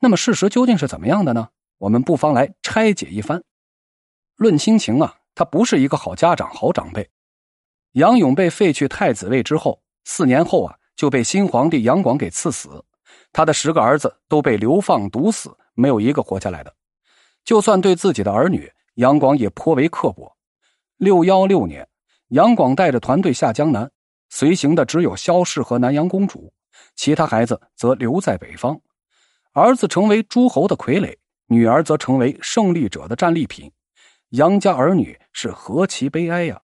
那么事实究竟是怎么样的呢？我们不妨来拆解一番。论亲情啊，他不是一个好家长、好长辈。杨勇被废去太子位之后，四年后啊，就被新皇帝杨广给赐死。他的十个儿子都被流放毒死，没有一个活下来的。就算对自己的儿女，杨广也颇为刻薄。六幺六年，杨广带着团队下江南，随行的只有萧氏和南阳公主，其他孩子则留在北方。儿子成为诸侯的傀儡，女儿则成为胜利者的战利品。杨家儿女是何其悲哀呀！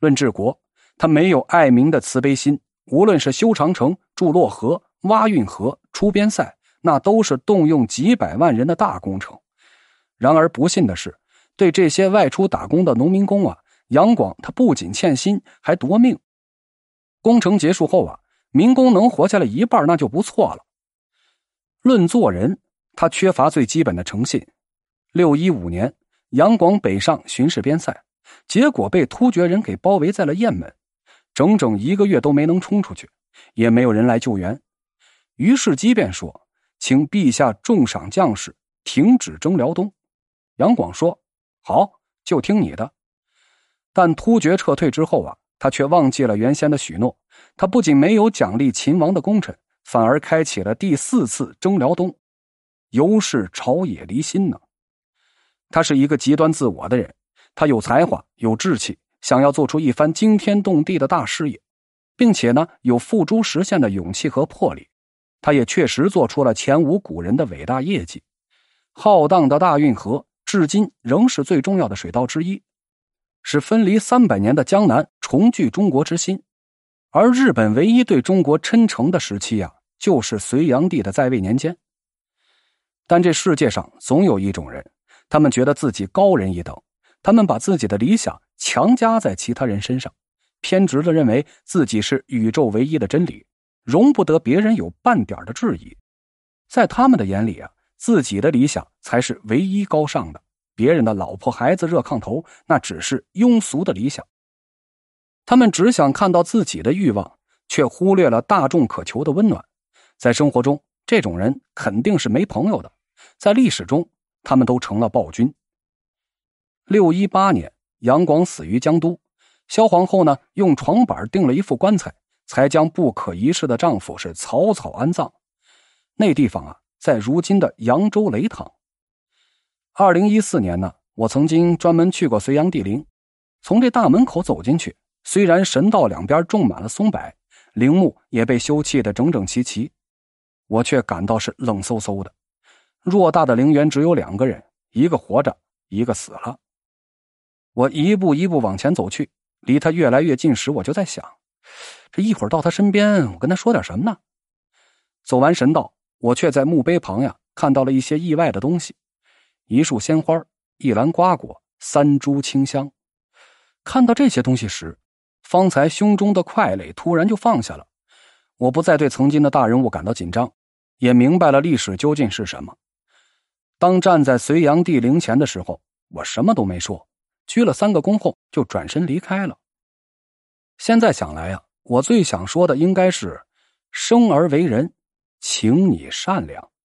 论治国，他没有爱民的慈悲心。无论是修长城、筑洛河、挖运河、出边塞，那都是动用几百万人的大工程。然而不幸的是，对这些外出打工的农民工啊，杨广他不仅欠薪，还夺命。工程结束后啊，民工能活下来一半那就不错了。论做人，他缺乏最基本的诚信。六一五年，杨广北上巡视边塞。结果被突厥人给包围在了雁门，整整一个月都没能冲出去，也没有人来救援。于是基便说：“请陛下重赏将士，停止征辽东。”杨广说：“好，就听你的。”但突厥撤退之后啊，他却忘记了原先的许诺。他不仅没有奖励秦王的功臣，反而开启了第四次征辽东，尤是朝野离心呢。他是一个极端自我的人。他有才华，有志气，想要做出一番惊天动地的大事业，并且呢，有付诸实现的勇气和魄力。他也确实做出了前无古人的伟大业绩。浩荡的大运河至今仍是最重要的水道之一，是分离三百年的江南重聚中国之心。而日本唯一对中国称臣的时期啊，就是隋炀帝的在位年间。但这世界上总有一种人，他们觉得自己高人一等。他们把自己的理想强加在其他人身上，偏执的认为自己是宇宙唯一的真理，容不得别人有半点的质疑。在他们的眼里啊，自己的理想才是唯一高尚的，别人的老婆孩子热炕头那只是庸俗的理想。他们只想看到自己的欲望，却忽略了大众渴求的温暖。在生活中，这种人肯定是没朋友的。在历史中，他们都成了暴君。六一八年，杨广死于江都，萧皇后呢用床板钉了一副棺材，才将不可一世的丈夫是草草安葬。那地方啊，在如今的扬州雷塘。二零一四年呢，我曾经专门去过隋炀帝陵，从这大门口走进去，虽然神道两边种满了松柏，陵墓也被修葺的整整齐齐，我却感到是冷飕飕的。偌大的陵园只有两个人，一个活着，一个死了。我一步一步往前走去，离他越来越近时，我就在想：这一会儿到他身边，我跟他说点什么呢？走完神道，我却在墓碑旁呀看到了一些意外的东西：一束鲜花，一篮瓜果，三株清香。看到这些东西时，方才胸中的快垒突然就放下了。我不再对曾经的大人物感到紧张，也明白了历史究竟是什么。当站在隋炀帝陵前的时候，我什么都没说。鞠了三个躬后，就转身离开了。现在想来呀，我最想说的应该是：生而为人，请你善良。